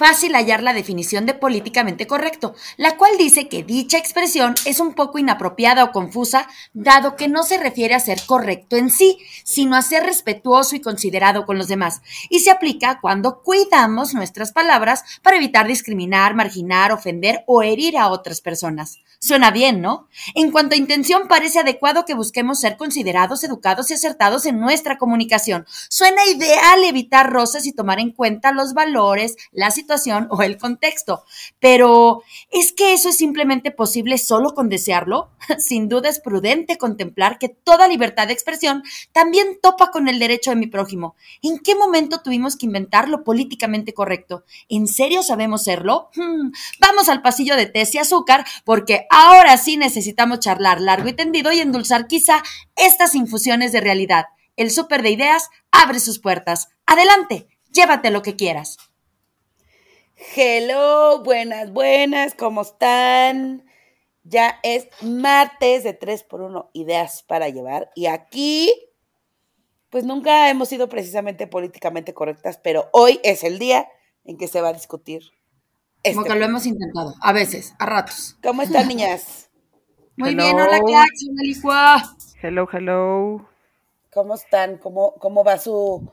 Fácil hallar la definición de políticamente correcto, la cual dice que dicha expresión es un poco inapropiada o confusa, dado que no se refiere a ser correcto en sí, sino a ser respetuoso y considerado con los demás, y se aplica cuando cuidamos nuestras palabras para evitar discriminar, marginar, ofender o herir a otras personas. Suena bien, ¿no? En cuanto a intención, parece adecuado que busquemos ser considerados, educados y acertados en nuestra comunicación. Suena ideal evitar roces y tomar en cuenta los valores, la o el contexto. Pero, ¿es que eso es simplemente posible solo con desearlo? Sin duda es prudente contemplar que toda libertad de expresión también topa con el derecho de mi prójimo. ¿En qué momento tuvimos que inventar lo políticamente correcto? ¿En serio sabemos serlo? Hmm, vamos al pasillo de té y azúcar porque ahora sí necesitamos charlar largo y tendido y endulzar quizá estas infusiones de realidad. El súper de ideas abre sus puertas. Adelante, llévate lo que quieras. Hello, buenas, buenas, ¿cómo están? Ya es martes de 3x1 ideas para llevar y aquí pues nunca hemos sido precisamente políticamente correctas, pero hoy es el día en que se va a discutir. Este Como que lo hemos intentado, a veces, a ratos. ¿Cómo están, niñas? Muy bien, hola, ¿qué Hello, hello. ¿Cómo están? ¿Cómo, cómo va su,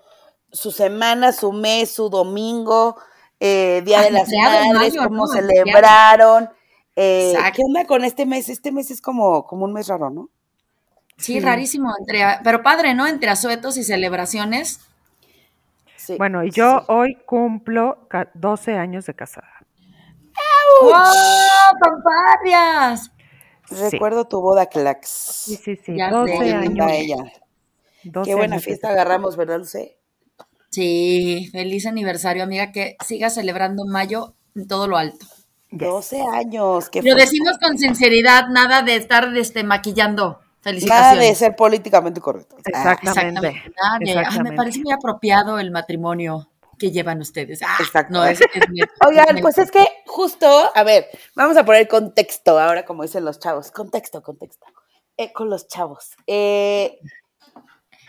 su semana, su mes, su domingo? Eh, Día de las Madres, cómo celebraron. Eh, ¿Qué onda con este mes? Este mes es como, como un mes raro, ¿no? Sí, rarísimo, entre, pero padre, ¿no? Entre asuetos y celebraciones. Sí, bueno, y yo hoy cumplo 12 años de casada. ¡Wow! ¡Fanfarias! Recuerdo tu boda, Clax. Sí, sí, sí. 12 años. Ella. Qué buena fiesta agarramos, ¿verdad, Luce? Sí, feliz aniversario, amiga, que siga celebrando mayo en todo lo alto. 12 años. Lo decimos con sinceridad, nada de estar este, maquillando. Felicitaciones. Nada de ser políticamente correcto. Exactamente. me parece muy apropiado el matrimonio que llevan ustedes. Ah, Exacto. Oigan, pues es que justo, a ver, vamos a poner contexto ahora, como dicen los chavos. Contexto, contexto. Eh, con los chavos. Eh,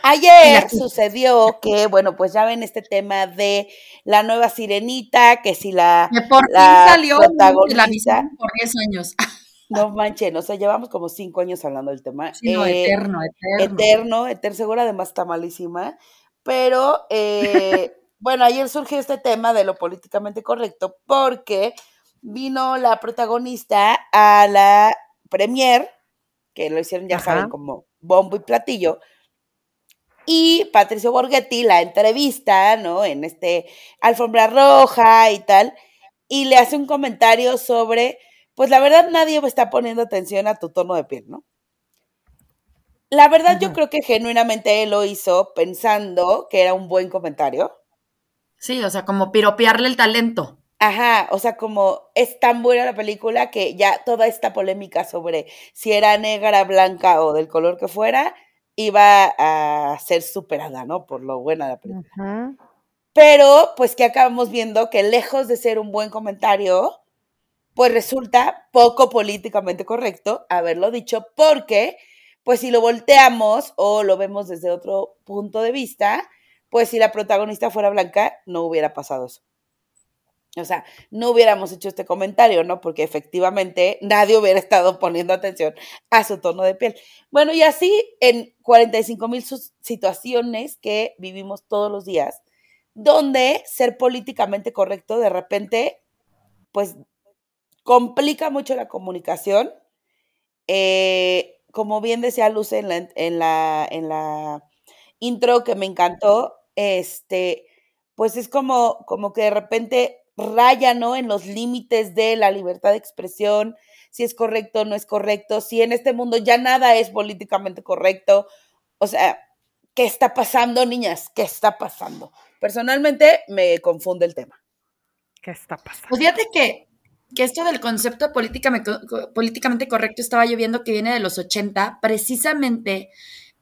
Ayer sucedió que, bueno, pues ya ven este tema de la nueva sirenita, que si la. Que por salió protagonista, por 10 años. No manchen, o sea, llevamos como 5 años hablando del tema. Sí, eh, eterno, eterno. Eterno, eterno, seguro además está malísima. Pero, eh, bueno, ayer surgió este tema de lo políticamente correcto porque vino la protagonista a la premier, que lo hicieron, ya saben, como bombo y platillo y Patricio Borghetti la entrevista, ¿no? En este alfombra roja y tal, y le hace un comentario sobre, pues la verdad nadie está poniendo atención a tu tono de piel, ¿no? La verdad yo creo que genuinamente él lo hizo pensando que era un buen comentario. Sí, o sea, como piropearle el talento. Ajá, o sea, como es tan buena la película que ya toda esta polémica sobre si era negra, blanca o del color que fuera, iba a ser superada, ¿no? Por lo buena de la película. Pero, pues que acabamos viendo que lejos de ser un buen comentario, pues resulta poco políticamente correcto haberlo dicho, porque, pues si lo volteamos o lo vemos desde otro punto de vista, pues si la protagonista fuera blanca, no hubiera pasado eso. O sea, no hubiéramos hecho este comentario, ¿no? Porque efectivamente nadie hubiera estado poniendo atención a su tono de piel. Bueno, y así en 45 mil situaciones que vivimos todos los días, donde ser políticamente correcto de repente, pues, complica mucho la comunicación. Eh, como bien decía Luz en la, en la, en la intro que me encantó, este, pues es como, como que de repente raya, ¿no? En los límites de la libertad de expresión, si es correcto o no es correcto, si en este mundo ya nada es políticamente correcto. O sea, ¿qué está pasando, niñas? ¿Qué está pasando? Personalmente me confunde el tema. ¿Qué está pasando? Pues fíjate que que esto del concepto políticamente, políticamente correcto estaba yo viendo que viene de los 80, precisamente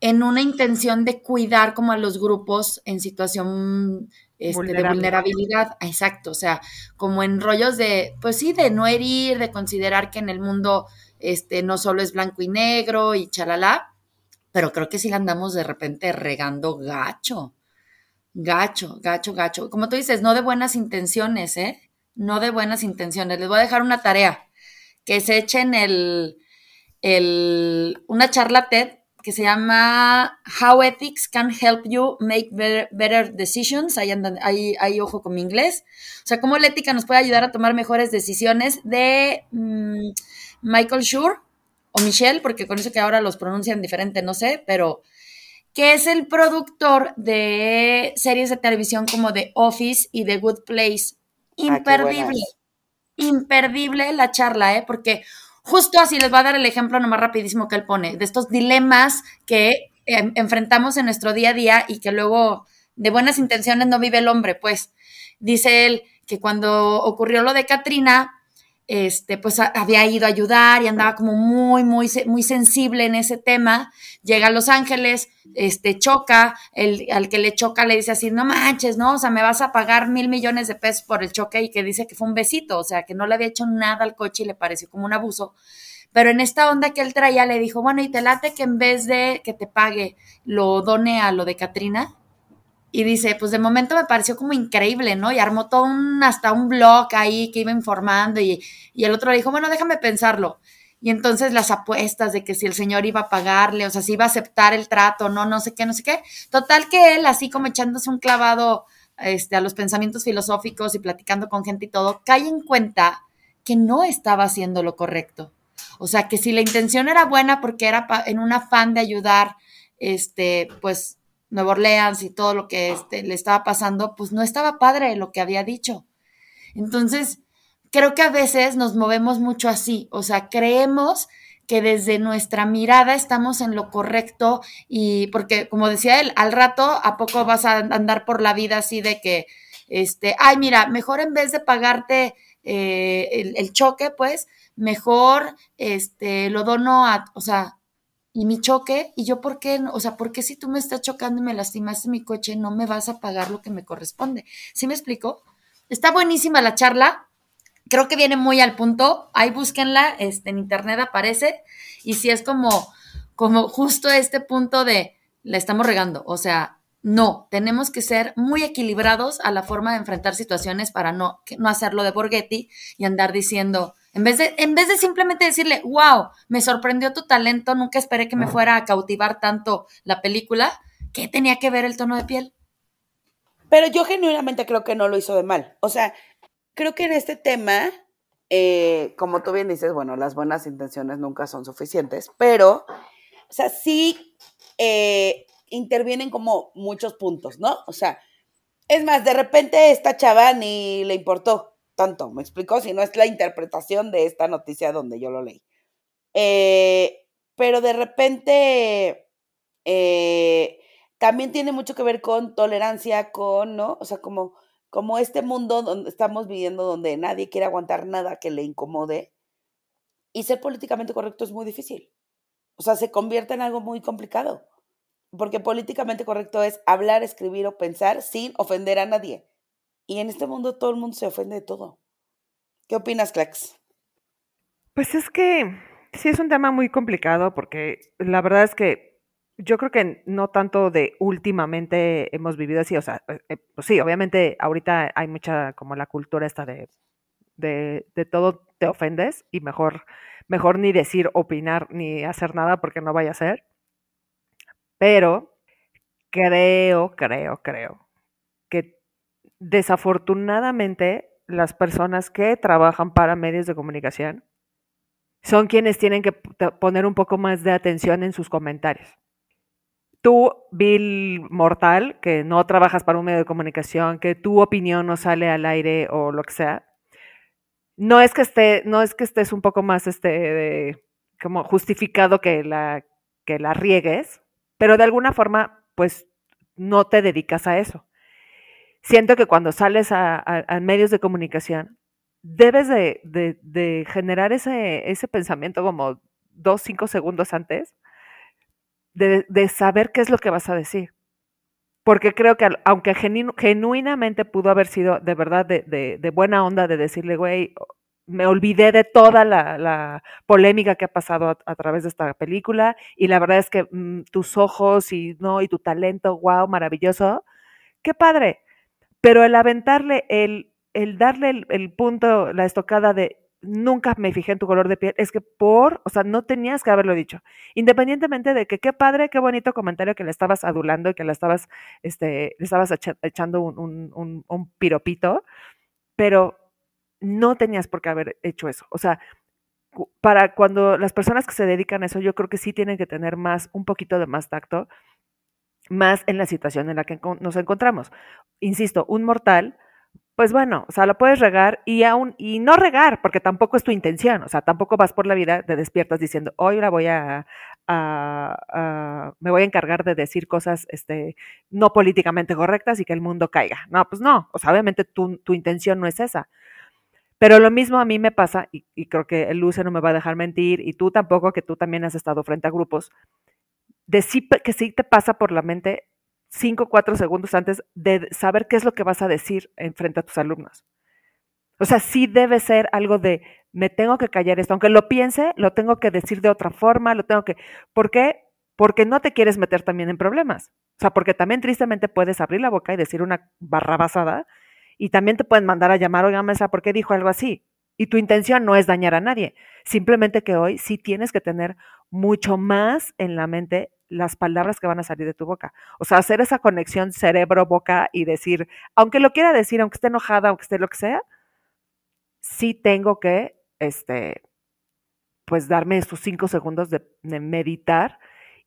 en una intención de cuidar como a los grupos en situación este, de vulnerabilidad. Exacto, o sea, como en rollos de, pues sí, de no herir, de considerar que en el mundo este, no solo es blanco y negro y chalala, pero creo que sí la andamos de repente regando gacho. Gacho, gacho, gacho. Como tú dices, no de buenas intenciones, ¿eh? No de buenas intenciones. Les voy a dejar una tarea, que se echen el, el, una charla TED que se llama How Ethics Can Help You Make Better, Decisions. Ahí, andan, ahí, ahí, ojo con mi inglés. O sea, cómo la ética nos puede ayudar a tomar mejores decisiones de mm, Michael Schur o Michelle, porque con eso que ahora los pronuncian diferente, no sé, pero que es el productor de series de televisión como The Office y The Good Place. Ah, imperdible. imperdible la charla, ¿eh? Porque Justo así les va a dar el ejemplo nomás rapidísimo que él pone, de estos dilemas que enfrentamos en nuestro día a día y que luego de buenas intenciones no vive el hombre, pues. Dice él que cuando ocurrió lo de Katrina, este, pues había ido a ayudar y andaba como muy, muy, muy sensible en ese tema. Llega a Los Ángeles, este, choca, el, al que le choca le dice así, no manches, ¿no? O sea, me vas a pagar mil millones de pesos por el choque y que dice que fue un besito, o sea, que no le había hecho nada al coche y le pareció como un abuso. Pero en esta onda que él traía le dijo, bueno, y te late que en vez de que te pague, lo done a lo de Katrina. Y dice, pues de momento me pareció como increíble, ¿no? Y armó todo un, hasta un blog ahí que iba informando y, y el otro le dijo, bueno, déjame pensarlo. Y entonces las apuestas de que si el señor iba a pagarle, o sea, si iba a aceptar el trato, no, no sé qué, no sé qué. Total que él, así como echándose un clavado este, a los pensamientos filosóficos y platicando con gente y todo, cae en cuenta que no estaba haciendo lo correcto. O sea, que si la intención era buena porque era en un afán de ayudar, este, pues Nueva Orleans y todo lo que este, le estaba pasando, pues no estaba padre lo que había dicho. Entonces, creo que a veces nos movemos mucho así, o sea, creemos que desde nuestra mirada estamos en lo correcto y porque, como decía él, al rato, ¿a poco vas a andar por la vida así de que, este, ay, mira, mejor en vez de pagarte eh, el, el, choque, pues, mejor, este, lo dono a, o sea, y mi choque, y yo, ¿por qué? O sea, ¿por qué si tú me estás chocando y me lastimaste mi coche, no me vas a pagar lo que me corresponde? ¿Sí me explico? Está buenísima la charla, creo que viene muy al punto, ahí búsquenla, este, en internet aparece, y si es como, como justo este punto de, la estamos regando, o sea, no, tenemos que ser muy equilibrados a la forma de enfrentar situaciones para no, no hacerlo de Borghetti y andar diciendo, en vez, de, en vez de simplemente decirle, wow, me sorprendió tu talento, nunca esperé que me fuera a cautivar tanto la película, ¿qué tenía que ver el tono de piel? Pero yo genuinamente creo que no lo hizo de mal. O sea, creo que en este tema, eh, como tú bien dices, bueno, las buenas intenciones nunca son suficientes, pero, o sea, sí eh, intervienen como muchos puntos, ¿no? O sea, es más, de repente esta chava ni le importó tanto, ¿me explico? Si no es la interpretación de esta noticia donde yo lo leí. Eh, pero de repente eh, también tiene mucho que ver con tolerancia, con, ¿no? O sea, como, como este mundo donde estamos viviendo, donde nadie quiere aguantar nada que le incomode. Y ser políticamente correcto es muy difícil. O sea, se convierte en algo muy complicado. Porque políticamente correcto es hablar, escribir o pensar sin ofender a nadie. Y en este mundo todo el mundo se ofende de todo. ¿Qué opinas, Clax? Pues es que sí es un tema muy complicado porque la verdad es que yo creo que no tanto de últimamente hemos vivido así, o sea, eh, eh, pues sí, obviamente ahorita hay mucha como la cultura esta de, de, de todo te ofendes y mejor, mejor ni decir, opinar, ni hacer nada porque no vaya a ser. Pero creo, creo, creo desafortunadamente las personas que trabajan para medios de comunicación son quienes tienen que poner un poco más de atención en sus comentarios. Tú, Bill Mortal, que no trabajas para un medio de comunicación, que tu opinión no sale al aire o lo que sea, no es que esté, no es que estés un poco más este como justificado que la, que la riegues, pero de alguna forma, pues no te dedicas a eso siento que cuando sales a, medios de comunicación, debes de, generar ese, pensamiento como dos, cinco segundos antes de, saber qué es lo que vas a decir. Porque creo que aunque genu- genuinamente pudo haber sido de verdad de, buena onda de decirle, güey, me olvidé de toda la, la polémica que ha pasado a, a través de esta película y la verdad es que mm, tus ojos y no y tu talento, wow, maravilloso, qué padre. Pero el aventarle, el, el darle el, el punto, la estocada de nunca me fijé en tu color de piel, es que por, o sea, no tenías que haberlo dicho. Independientemente de que qué padre, qué bonito comentario que le estabas adulando y que le estabas, este, le estabas echa- echando un, un, un, un piropito, pero no tenías por qué haber hecho eso. O sea, para cuando las personas que se dedican a eso, yo creo que sí tienen que tener más, un poquito de más tacto, más en la situación en la que nos encontramos. Insisto, un mortal, pues bueno, o sea, lo puedes regar y aún, y no regar, porque tampoco es tu intención, o sea, tampoco vas por la vida, te despiertas diciendo, hoy ahora voy a- me voy a encargar de decir cosas, este, no políticamente correctas y que el mundo caiga. No, pues no, o sea, obviamente tu, tu intención no es esa. Pero lo mismo a mí me pasa, y, y creo que el Luce no me va a dejar mentir, y tú tampoco, que tú también has estado frente a grupos, de sí, que sí te pasa por la mente cinco o cuatro segundos antes de saber qué es lo que vas a decir en frente a tus alumnos. O sea, sí debe ser algo de, me tengo que callar esto, aunque lo piense, lo tengo que decir de otra forma, lo tengo que... ¿Por qué? Porque no te quieres meter también en problemas. O sea, porque también tristemente puedes abrir la boca y decir una barra basada y también te pueden mandar a llamar, oiga, mesa, ¿por qué dijo algo así? Y tu intención no es dañar a nadie, simplemente que hoy sí tienes que tener mucho más en la mente las palabras que van a salir de tu boca. O sea, hacer esa conexión cerebro-boca y decir, aunque lo quiera decir, aunque esté enojada, aunque esté lo que sea, sí tengo que, este, pues darme esos cinco segundos de, meditar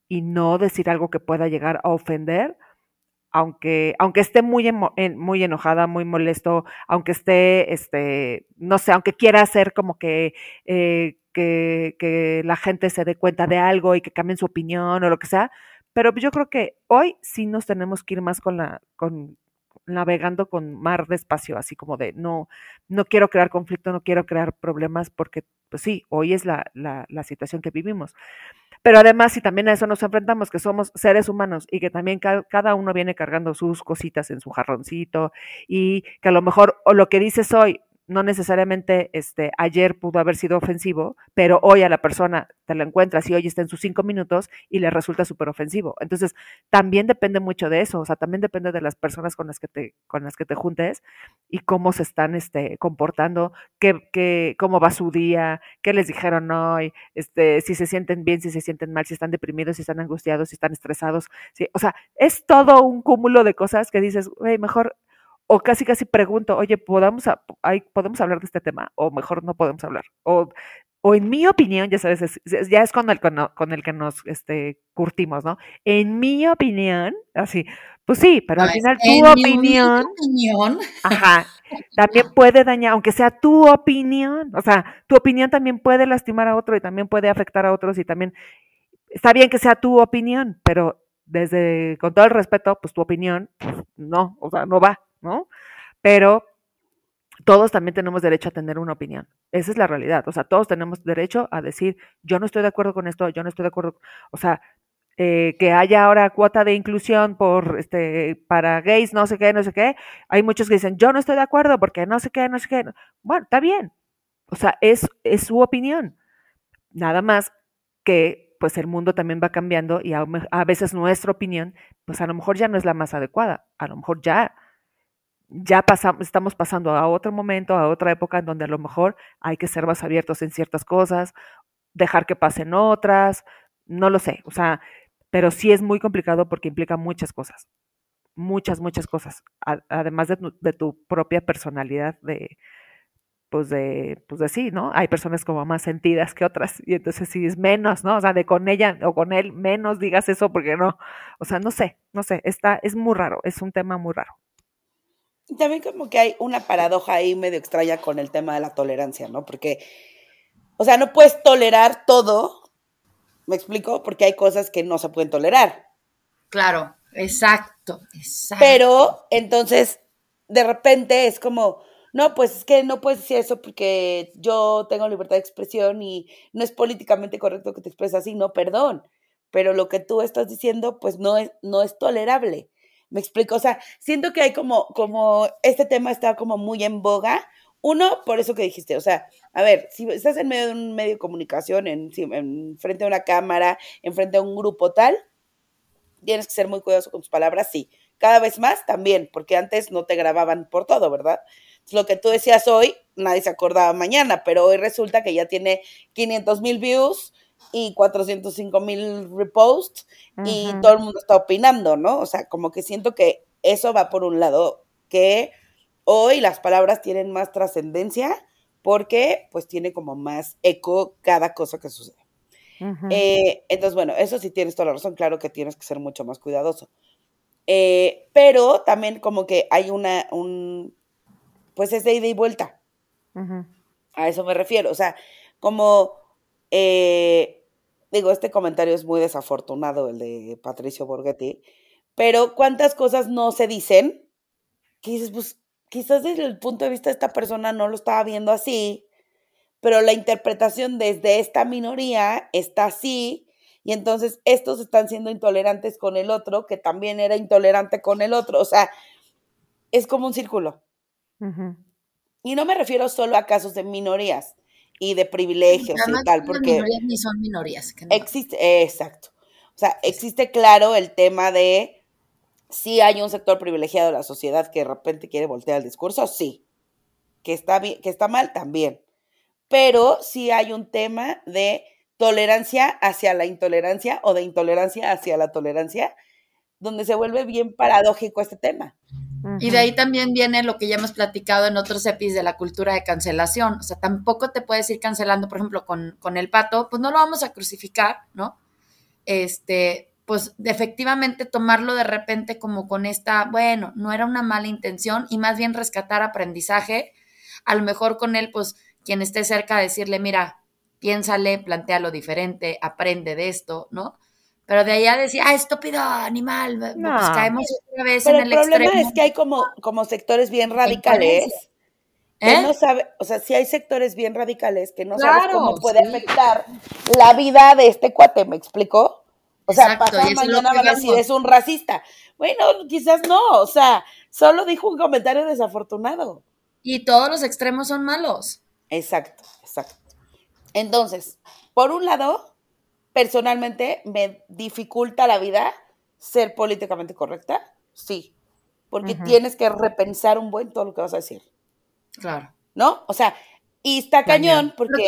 y no decir algo que pueda llegar a ofender, aunque, aunque esté muy, muy enojada, muy molesto, aunque esté, este, no sé, aunque quiera hacer como que, eh, que, la gente se dé cuenta de algo y que cambien su opinión o lo que sea, pero yo creo que hoy sí nos tenemos que ir más con la, con navegando con mar despacio, así como de no, no quiero crear conflicto, no quiero crear problemas, porque pues sí, hoy es la, la, la situación que vivimos. Pero además, si también a eso nos enfrentamos, que somos seres humanos y que también ca- cada uno viene cargando sus cositas en su jarroncito y que a lo mejor o lo que dices hoy no necesariamente este, ayer pudo haber sido ofensivo, pero hoy a la persona te la encuentras y hoy está en sus cinco minutos y le resulta súper ofensivo. Entonces, también depende mucho de eso, o sea, también depende de las personas con las que te, con las que te juntes y cómo se están este, comportando, qué, qué, cómo va su día, qué les dijeron hoy, este, si se sienten bien, si se sienten mal, si están deprimidos, si están angustiados, si están estresados. o sea, es todo un cúmulo de cosas que dices, güey, mejor, o casi casi pregunto, oye, ¿podamos, a- hay- ¿podemos hablar de este tema? O mejor no podemos hablar. O, o en mi opinión, ya sabes, es- es- ya es con el, con, con el que nos este, curtimos, ¿no? En mi opinión, así, pues sí, pero al No, final tu opinión, ajá, también puede dañar, aunque sea tu opinión, o sea, tu opinión también puede lastimar a otro y también puede afectar a otros y también está bien que sea tu opinión, pero desde, con todo el respeto, pues tu opinión, pues, no, o sea, no va, ¿no? Pero todos también tenemos derecho a tener una opinión. Esa es la realidad. O sea, todos tenemos derecho a decir, yo no estoy de acuerdo con esto, yo no estoy de acuerdo. O sea, eh, que haya ahora cuota de inclusión por este para gays, no sé qué, no sé qué. Hay muchos que dicen, yo no estoy de acuerdo porque no sé qué, no sé qué. Bueno, está bien. O sea, es, es su opinión. Nada más que pues el mundo también va cambiando y a, a veces nuestra opinión, pues a lo mejor ya no es la más adecuada. A lo mejor ya ya pasamos, estamos pasando a otro momento, a otra época en donde a lo mejor hay que ser más abiertos en ciertas cosas, dejar que pasen otras, no lo sé, o sea, pero sí es muy complicado porque implica muchas cosas, muchas, muchas cosas, además de tu, de tu propia personalidad de, pues de, pues de sí, ¿no? Hay personas como más sentidas que otras y entonces sí es menos, ¿no? O sea, de con ella o con él menos digas eso porque no, o sea, no sé, no sé, está, es muy raro, es un tema muy raro. Y También como que hay una paradoja ahí medio extraña con el tema de la tolerancia, ¿no? Porque, o sea, no puedes tolerar todo, ¿me explico? Porque hay cosas que no se pueden tolerar. claro, exacto, exacto. Pero entonces, de repente es como, no, pues es que no puedes decir eso porque yo tengo libertad de expresión y no es políticamente correcto que te expreses así, no, perdón, pero lo que tú estás diciendo pues no es, no es tolerable. Me explico, o sea, siento que hay como, como, este tema está como muy en boga. Uno, por eso que dijiste, o sea, a ver, si estás en medio de un medio de comunicación, en, en frente a una cámara, en frente a un grupo tal, tienes que ser muy cuidadoso con tus palabras, sí. Cada vez más también, porque antes no te grababan por todo, ¿verdad? lo que tú decías hoy, nadie se acordaba mañana, pero hoy resulta que ya tiene 500 mil views y 405 mil reposts y todo el mundo está opinando, ¿no? O sea, como que siento que eso va por un lado, que hoy las palabras tienen más trascendencia porque pues tiene como más eco cada cosa que sucede. Eh, entonces, bueno, eso sí tienes toda la razón, claro que tienes que ser mucho más cuidadoso. Eh, pero también como que hay una, un, pues es de ida y vuelta. A eso me refiero. O sea, como, eh, digo, este comentario es muy desafortunado, el de Patricio Borghetti, pero ¿cuántas cosas no se dicen? Que dices, pues quizás desde el punto de vista de esta persona no lo estaba viendo así, pero la interpretación desde esta minoría está así, y entonces estos están siendo intolerantes con el otro, que también era intolerante con el otro. O sea, es como un círculo. Y no me refiero solo a casos de minorías y de privilegios y tal, porque... Minorías ni son minorías. Existe, exacto. O sea, existe claro el tema de si hay un sector privilegiado de la sociedad que de repente quiere voltear el discurso, sí. Que está, bien, que está mal, también. Pero sí hay un tema de tolerancia hacia la intolerancia o de intolerancia hacia la tolerancia, donde se vuelve bien paradójico este tema. Y de ahí también viene lo que ya hemos platicado en otros epis de la cultura de cancelación. O sea, tampoco te puedes ir cancelando, por ejemplo, con, con el pato, pues no lo vamos a crucificar, ¿no? Este, pues efectivamente tomarlo de repente como con esta, bueno, no era una mala intención y más bien rescatar aprendizaje. A lo mejor con él, pues quien esté cerca, decirle, mira, piénsale, plantealo diferente, aprende de esto, ¿no? Pero de allá decía, ah, estúpido animal, pues caemos otra vez en el, el problema es que hay como, como sectores bien radicales que ¿Eh? no sabe, o sea, si hay sectores bien radicales que no sabes cómo puede afectar la vida de este cuate, ¿me explicó? O sea, pasado mañana van a decir, es un racista. Bueno, quizás no, o sea, solo dijo un comentario desafortunado. Y todos los extremos son malos. Exacto, exacto. Entonces, por un lado, personalmente me dificulta la vida ser políticamente correcta, sí, porque tienes que repensar un buen todo lo que vas a decir. Claro. ¿No? O sea, y está cañón porque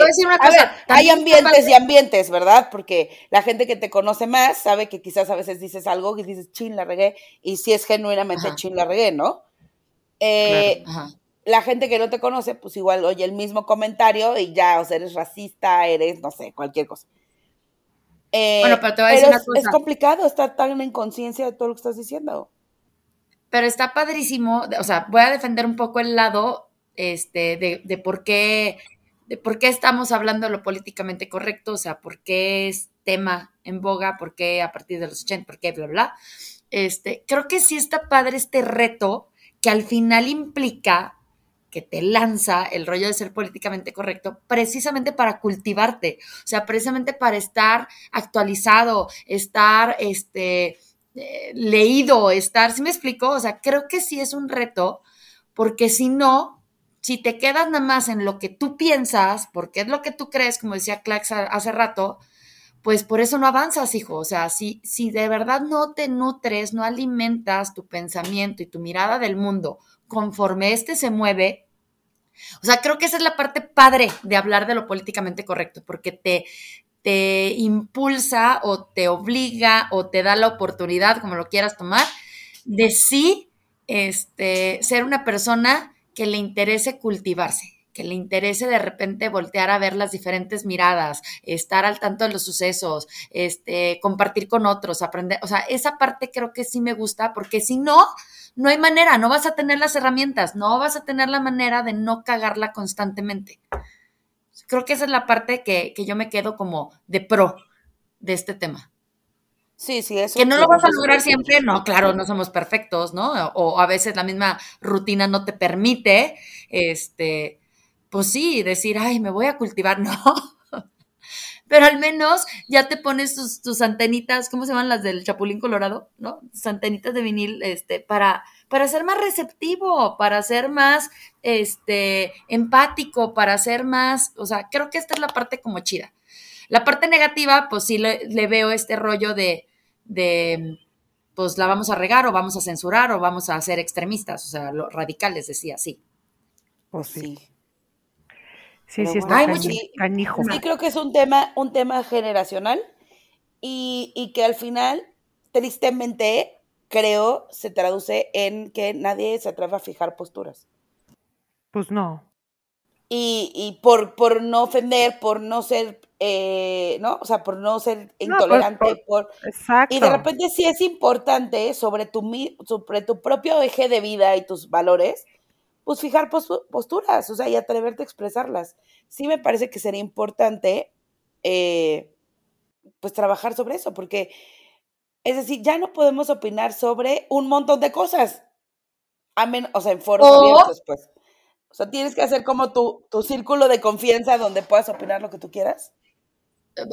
hay ambientes y ambientes, ¿verdad? Porque la gente que te conoce más sabe que quizás a veces dices algo y dices, chin, la regué, y si es genuinamente chin, la regué, ¿no? Eh, la gente que no te conoce, pues igual oye el mismo comentario y ya, o sea, eres racista, eres, no sé, cualquier cosa. Eh, bueno, pero te voy a decir una cosa. Es complicado estar tan en conciencia de todo lo que estás diciendo. Pero está padrísimo, o sea, voy a defender un poco el lado este, de, de por qué de por qué estamos hablando de lo políticamente correcto, o sea, por qué es tema en boga, por qué a partir de los 80, por qué, bla, bla. Este, creo que sí está padre este reto que al final implica que te lanza el rollo de ser políticamente correcto precisamente para cultivarte, o sea, precisamente para estar actualizado, estar este, eh, leído, estar, ¿sí me explico? O sea, creo que sí es un reto, porque si no, si te quedas nada más en lo que tú piensas, porque es lo que tú crees, como decía Clax hace rato, pues por eso no avanzas, hijo. O sea, si, si de verdad no te nutres, no alimentas tu pensamiento y tu mirada del mundo conforme éste se mueve, o sea, creo que esa es la parte padre de hablar de lo políticamente correcto, porque te, te impulsa o te obliga o te da la oportunidad, como lo quieras tomar, de sí este, ser una persona que le interese cultivarse, que le interese de repente voltear a ver las diferentes miradas, estar al tanto de los sucesos, este, compartir con otros, aprender, o sea, esa parte creo que sí me gusta, porque si no, no hay manera, no vas a tener las herramientas, no vas a tener la manera de no cagarla constantemente. Creo que esa es la parte que, yo me quedo como de pro de este tema. Sí, sí, eso. Que no lo vas a lograr siempre, no, claro, no somos perfectos, ¿no? O a veces la misma rutina no te permite, este, pues sí, decir, ay, me voy a cultivar, no. Pero al menos ya te pones tus, tus antenitas, ¿cómo se llaman las del Chapulín Colorado? ¿No? Tus antenitas de vinil, este, para, para ser más receptivo, para ser más, este, empático, para ser más, o sea, creo que esta es la parte como chida. La parte negativa, pues sí le, le veo este rollo de, de, pues la vamos a regar o vamos a censurar o vamos a ser extremistas, o sea, lo, radicales, decía, sí. Pues sí. Sí. Sí, sí, bueno, está cañi- mucho- canijo. Sí, creo que es un tema, un tema generacional y, y que al final, tristemente, creo, se traduce en que nadie se atreve a fijar posturas. Pues no. Y, y por, por no ofender, por no ser, eh, ¿no? O sea, por no ser intolerante, por- por, Exacto. Y de repente sí es importante sobre tu, mi- sobre tu propio eje de vida y tus valores, pues fijar postu- posturas, o sea, y atreverte a expresarlas. Sí me parece que sería importante, eh, pues trabajar sobre eso, porque, es decir, ya no podemos opinar sobre un montón de cosas, a men- o sea, en foros O- abiertos, pues. O sea, tienes que hacer como tu, tu círculo de confianza donde puedas opinar lo que tú quieras.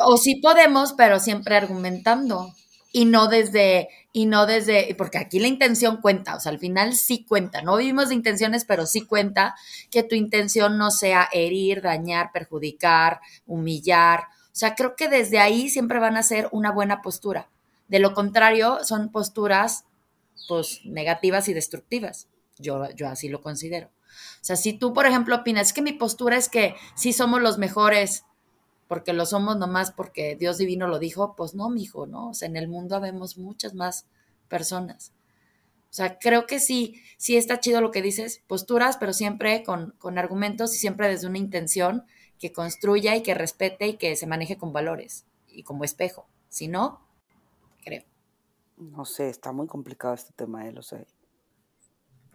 O sí podemos, pero siempre argumentando. Y no desde, y no desde, porque aquí la intención cuenta, o sea, al final sí cuenta. No vivimos de intenciones, pero sí cuenta que tu intención no sea herir, dañar, perjudicar, humillar. O sea, creo que desde ahí siempre van a ser una buena postura. De lo contrario, son posturas, pues, negativas y destructivas. Yo, yo así lo considero. O sea, si tú, por ejemplo, opinas, que mi postura es que sí somos los mejores, porque lo somos nomás porque Dios divino lo dijo, pues no, mijo, ¿no? O sea, en el mundo habemos muchas más personas. O sea, creo que sí, sí está chido lo que dices, posturas, pero siempre con, con argumentos y siempre desde una intención que construya y que respete y que se maneje con valores y como espejo. Si no, creo. No sé, está muy complicado este tema, eh, lo sé.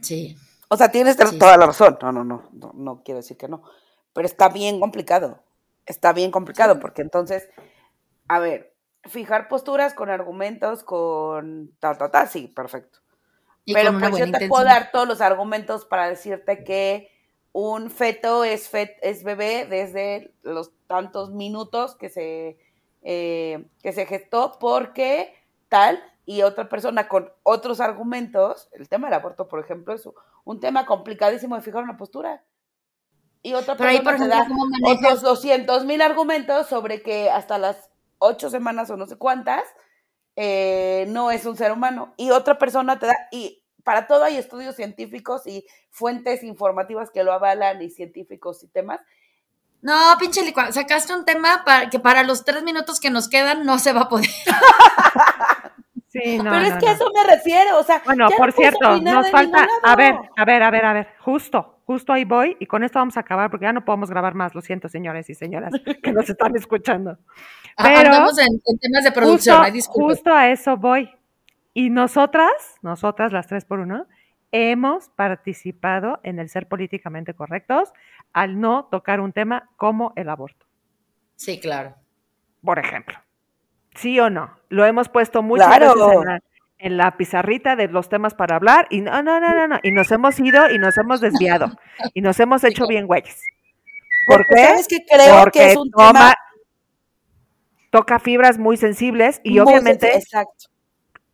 Sí. O sea, tienes Sí, toda la razón. No, no, no, no, no quiero decir que no. Pero está bien complicado. Está bien complicado porque entonces, a ver, fijar posturas con argumentos, con ta, ta, ta, sí, perfecto. Y Pero pues yo te puedo dar todos los argumentos para decirte que un feto es, fet- es bebé desde los tantos minutos que se, eh, que se gestó porque tal y otra persona con otros argumentos, el tema del aborto, por ejemplo, es un tema complicadísimo de fijar una postura. Y otra Pero ahí, persona por te ejemplo, da ¿cómo manejas? otros 200 mil argumentos sobre que hasta las ocho semanas o no sé cuántas eh, no es un ser humano. Y otra persona te da, y para todo hay estudios científicos y fuentes informativas que lo avalan y científicos y temas. No, pinche licua, sacaste un tema para, que para los tres minutos que nos quedan no se va a poder. Sí, no, Pero es que no. a eso me refiero, o sea, Bueno, por cierto, nos falta, a ver, a ver, a ver, a ver, justo, justo ahí voy y con esto vamos a acabar porque ya no podemos grabar más, lo siento, señores y señoras que nos están escuchando. Pero Andamos en, en temas de producción, justo, justo a eso voy. Y nosotras, nosotras las tres por uno, hemos participado en el ser políticamente correctos al no tocar un tema como el aborto, Sí, claro. por ejemplo. ¿Sí o no? Lo hemos puesto muchas Claro. veces en la, en la pizarrita de los temas para hablar y no, no, no, no, no. Y nos hemos ido y nos hemos desviado y nos hemos hecho bien güeyes. ¿Por qué? ¿Sabes qué? Creo Porque que es un toma- tema toca fibras muy sensibles y muy obviamente sensi- Exacto.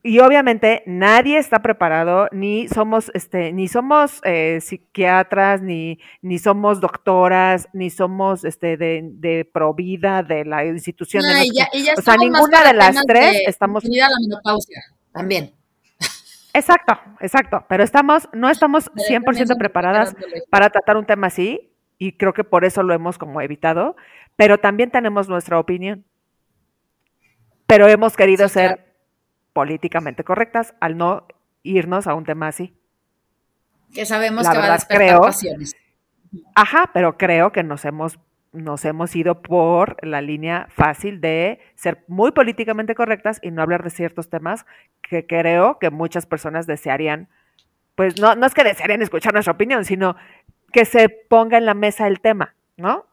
Y obviamente nadie está preparado ni somos este ni somos eh, psiquiatras ni ni somos doctoras ni somos este de, de provida de la institución de No, y ya, qué. y ya o sea ninguna de las tres de estamos incluida la menopausia también. exacto exacto pero estamos no estamos Pero 100% también son preparadas para tratar un tema así y creo que por eso lo hemos como evitado, pero también tenemos nuestra opinión. Pero hemos querido Sí, ser claro. Políticamente correctas al no irnos a un tema así. Que sabemos La que va a verdad, despertar creo- pasiones. Ajá, pero creo que nos hemos nos hemos ido por la línea fácil de ser muy políticamente correctas y no hablar de ciertos temas que creo que muchas personas desearían, pues no, no es que desearían escuchar nuestra opinión, sino que se ponga en la mesa el tema, ¿no?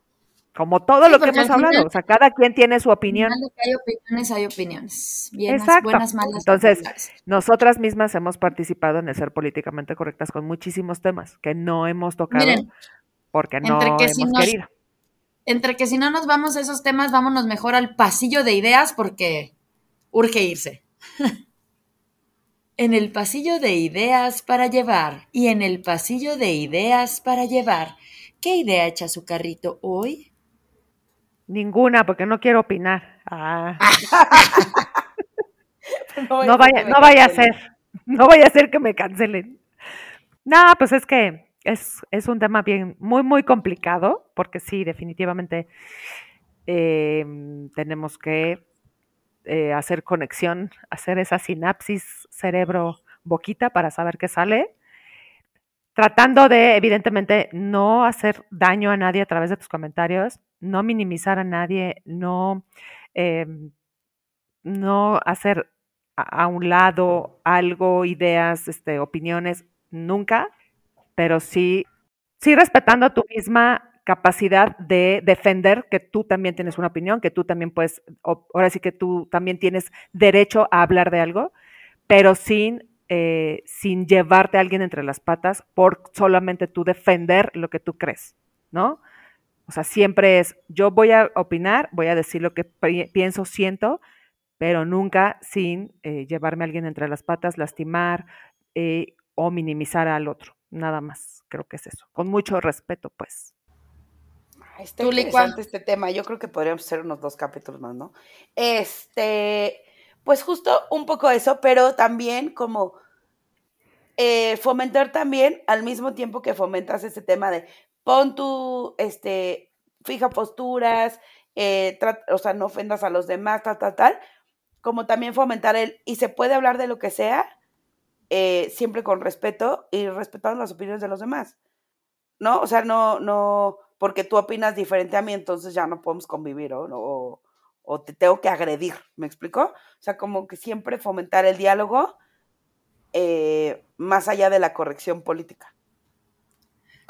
Como todo Sí, lo que hemos final- hablado, o sea, cada quien tiene su opinión. que hay opiniones, hay opiniones. Bienas, Exacto. buenas, malas. Entonces, populares. Nosotras mismas hemos participado en el ser políticamente correctas con muchísimos temas que no hemos tocado Miren, porque no que hemos si nos- querido. entre que si no nos vamos a esos temas, vámonos mejor al pasillo de ideas porque urge irse. en el pasillo de ideas para llevar y en el pasillo de ideas para llevar. ¿Qué idea echa su carrito hoy? Ninguna, porque no quiero opinar. Ah, No, no vaya, no vaya a ser, no vaya a ser que me cancelen. No, pues es que es, es un tema bien, muy, muy complicado, porque sí, definitivamente eh, tenemos que eh, hacer conexión, hacer esa sinapsis cerebro-boquita para saber qué sale, tratando de, evidentemente, no hacer daño a nadie a través de tus comentarios, no minimizar a nadie, no, eh, no hacer a, un lado algo, ideas, este, opiniones, nunca, pero sí, sí respetando tu misma capacidad de defender que tú también tienes una opinión, que tú también puedes, ahora sí que tú también tienes derecho a hablar de algo, pero sin, eh, sin llevarte a alguien entre las patas por solamente tú defender lo que tú crees, ¿no? O sea, siempre es, yo voy a opinar, voy a decir lo que pi- pienso, siento, pero nunca sin eh, llevarme a alguien entre las patas, lastimar eh, o minimizar al otro. Nada más, creo que es eso. Con mucho respeto, pues. Ay, Está Tú, interesante este tema. Yo creo que podríamos hacer unos dos capítulos más, ¿no? Este, pues justo un poco eso, pero también como eh, fomentar también al mismo tiempo que fomentas ese tema de pon tu, este, fija posturas, eh, o sea, no ofendas a los demás, tal, tal, tal, como también fomentar el, y se puede hablar de lo que sea, eh, siempre con respeto y respetando las opiniones de los demás. ¿no? O sea, no, no, porque tú opinas diferente a mí, entonces ya no podemos convivir, o, o te tengo que agredir, ¿me explico? O sea, como que siempre fomentar el diálogo eh, más allá de la corrección política.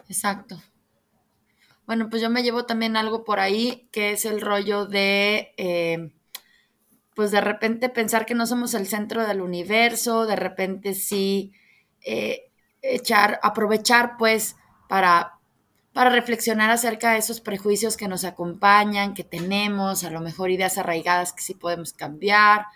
Exacto. Bueno, pues yo me llevo también algo por ahí, que es el rollo de, eh, pues de repente pensar que no somos el centro del universo, de repente sí eh, echar, aprovechar pues para, para reflexionar acerca de esos prejuicios que nos acompañan, que tenemos, a lo mejor ideas arraigadas que sí podemos cambiar.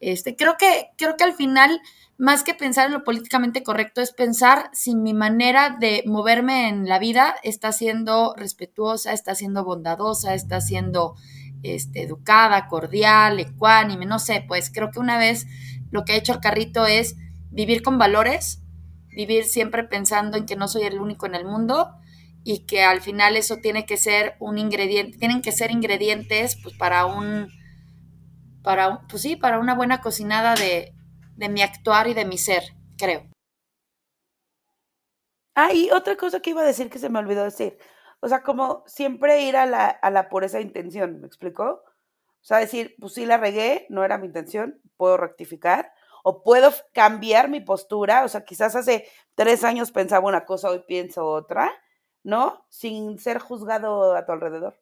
Este, creo que, creo que al final más que pensar en lo políticamente correcto, es pensar si mi manera de moverme en la vida está siendo respetuosa, está siendo bondadosa, está siendo este, educada, cordial, ecuánime, no sé, pues creo que una vez lo que ha hecho el carrito es vivir con valores, vivir siempre pensando en que no soy el único en el mundo y que al final eso tiene que ser un ingrediente, tienen que ser ingredientes pues para un, para, pues sí, para una buena cocinada de, de mi actuar y de mi ser, creo. Ah, y otra cosa que iba a decir que se me olvidó decir. O sea, como siempre ir a la, a la pureza de intención, ¿me explicó? O sea, decir, pues sí la regué, no era mi intención, puedo rectificar, o puedo cambiar mi postura, o sea, quizás hace tres años pensaba una cosa, hoy pienso otra, ¿no? Sin ser juzgado a tu alrededor.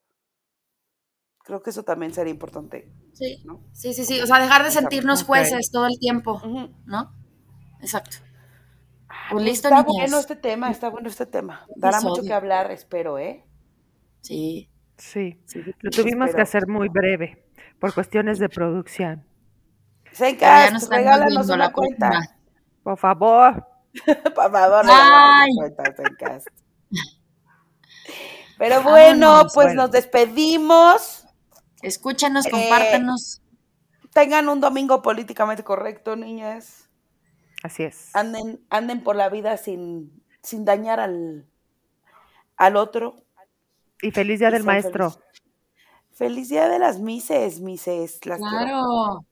Creo que eso también sería importante, Sí, ¿no? sí, sí, sí. O sea, dejar de Exacto. sentirnos jueces todo el tiempo. ¿no? Exacto. Ah, Pues pues listo, está niñas. bueno este tema, está bueno este tema. Dará mucho que hablar, espero, ¿eh? Sí. Sí, sí, sí, lo tuvimos que hacer muy breve por cuestiones de producción. Nos están regálanos una la cuenta. Por favor. Por favor, regálanos una cuenta. Pero bueno, Vámonos. pues Bueno. nos despedimos. Escúchanos, Eh, compártanos. Tengan un domingo políticamente correcto, niñas. Así es. Anden, anden por la vida sin, sin dañar al, al otro. Y feliz día y del maestro. Feliz día de las mises, mises. Las. Claro.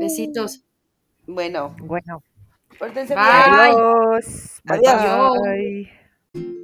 Besitos. Bueno, Bueno, pórtense Bye. bien. adiós. Bye, Adiós. bye.